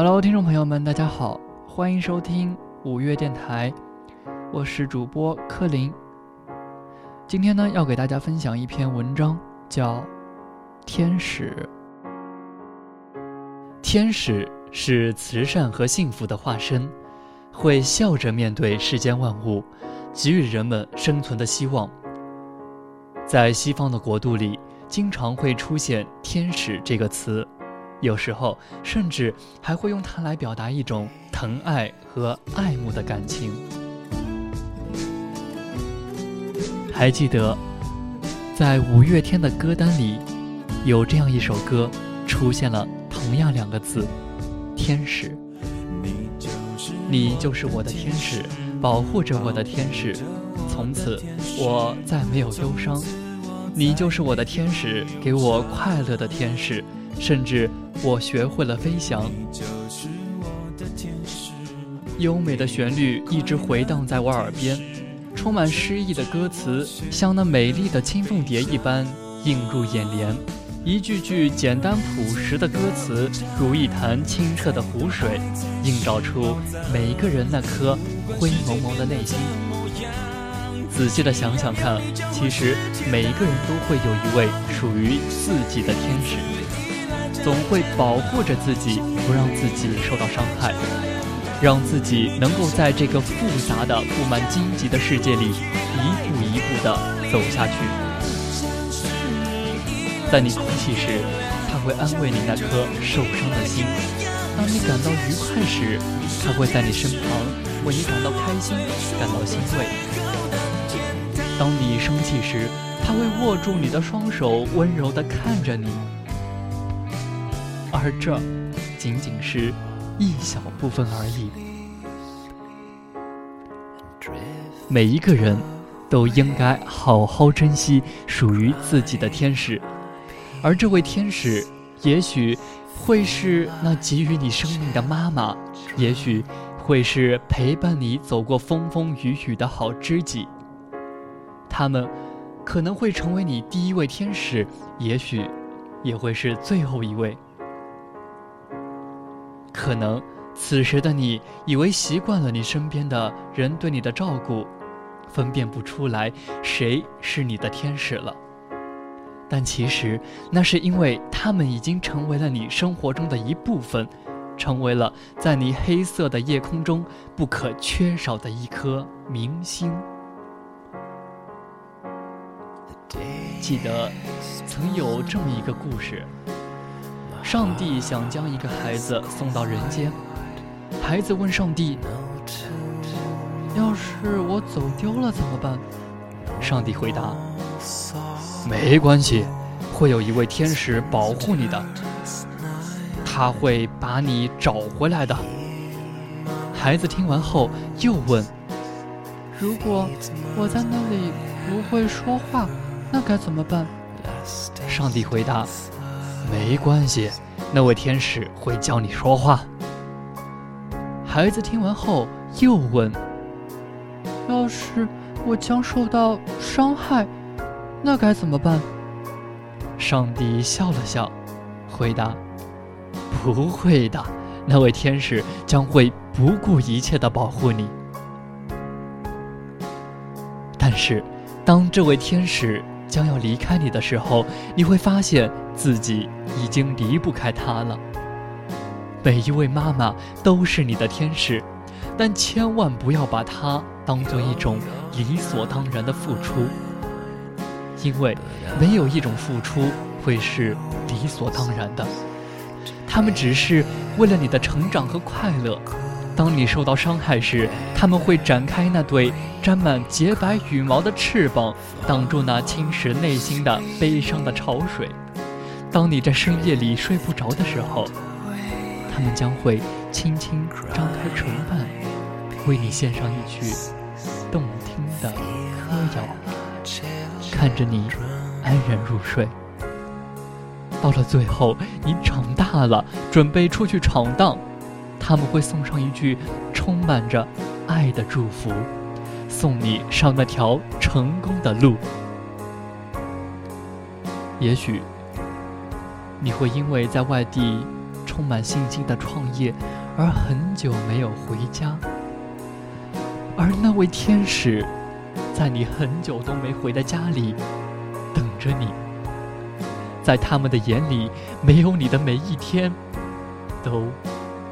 Hello，听众朋友们，大家好，欢迎收听五月电台，我是主播柯林。今天呢，要给大家分享一篇文章，叫《天使》。天使是慈善和幸福的化身，会笑着面对世间万物，给予人们生存的希望。在西方的国度里，经常会出现“天使”这个词，有时候甚至还会用它来表达一种疼爱和爱慕的感情。还记得，在五月天的歌单里，有这样一首歌，出现了同样两个字“天使”。你就是我的天使，保护着我的天使，从此我再没有忧伤。你就是我的天使，给我快乐的天使，甚至我学会了飞翔。优美的旋律一直回荡在我耳边，充满诗意的歌词像那美丽的青凤蝶一般映入眼帘，一句句简单朴实的歌词如一潭清澈的湖水，映照出每一个人那颗灰蒙蒙的内心。仔细的想想看，其实每一个人都会有一位属于自己的天使，总会保护着自己，不让自己受到伤害，让自己能够在这个复杂的、布满荆棘的世界里一步一步的走下去。在你哭泣时，他会安慰你那颗受伤的心；当你感到愉快时，他会在你身旁为你感到开心、感到欣慰。当你生气时，他会握住你的双手，温柔地看着你。而这，仅仅是一小部分而已。每一个人都应该好好珍惜属于自己的天使，而这位天使，也许会是那给予你生命的妈妈，也许会是陪伴你走过风风雨雨的好知己。他们可能会成为你第一位天使，也许也会是最后一位。可能此时的你以为习惯了你身边的人对你的照顾，分辨不出来谁是你的天使了。但其实那是因为他们已经成为了你生活中的一部分，成为了在你黑色的夜空中不可缺少的一颗明星。记得曾有这么一个故事：上帝想将一个孩子送到人间，孩子问上帝：“要是我走丢了怎么办？”上帝回答：“没关系，会有一位天使保护你的，他会把你找回来的。”孩子听完后又问：“如果我在那里不会说话？”那该怎么办？上帝回答：“没关系，那位天使会教你说话。”孩子听完后又问：“要是我将受到伤害，那该怎么办？”上帝笑了笑，回答：“不会的，那位天使将会不顾一切的保护你。”但是，当这位天使……将要离开你的时候，你会发现自己已经离不开他了。每一位妈妈都是你的天使，但千万不要把它当做一种理所当然的付出，因为没有一种付出会是理所当然的。他们只是为了你的成长和快乐。当你受到伤害时，他们会展开那对沾满洁白羽毛的翅膀，挡住那侵蚀内心的悲伤的潮水。当你在深夜里睡不着的时候，他们将会轻轻张开唇瓣，为你献上一曲动听的歌谣，看着你安然入睡。到了最后，你长大了，准备出去闯荡。他们会送上一句充满着爱的祝福，送你上那条成功的路。也许你会因为在外地充满信心的创业，而很久没有回家。而那位天使，在你很久都没回的家里等着你。在他们的眼里，没有你的每一天都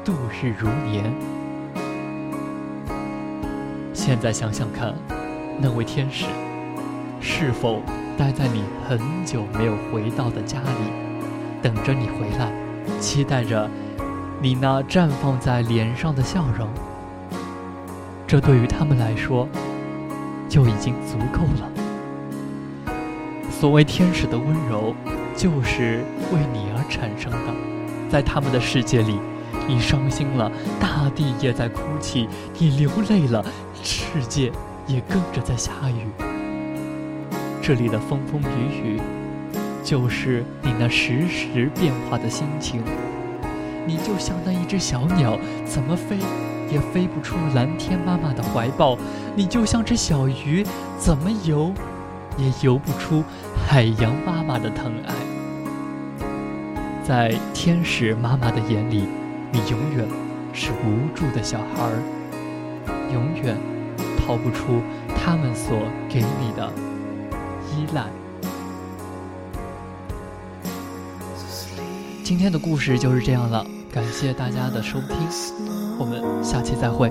度日如年。现在想想看，那位天使是否待在你很久没有回到的家里，等着你回来，期待着你那绽放在脸上的笑容？这对于他们来说，就已经足够了。所谓天使的温柔。就是为你而产生的，在他们的世界里，你伤心了，大地也在哭泣；你流泪了，世界也跟着在下雨。这里的风风雨雨，就是你那时时变化的心情。你就像那一只小鸟，怎么飞也飞不出蓝天妈妈的怀抱；你就像只小鱼，怎么游也游不出海洋妈妈的疼爱。在天使妈妈的眼里，你永远是无助的小孩，永远逃不出他们所给你的依赖。今天的故事就是这样了，感谢大家的收听，我们下期再会。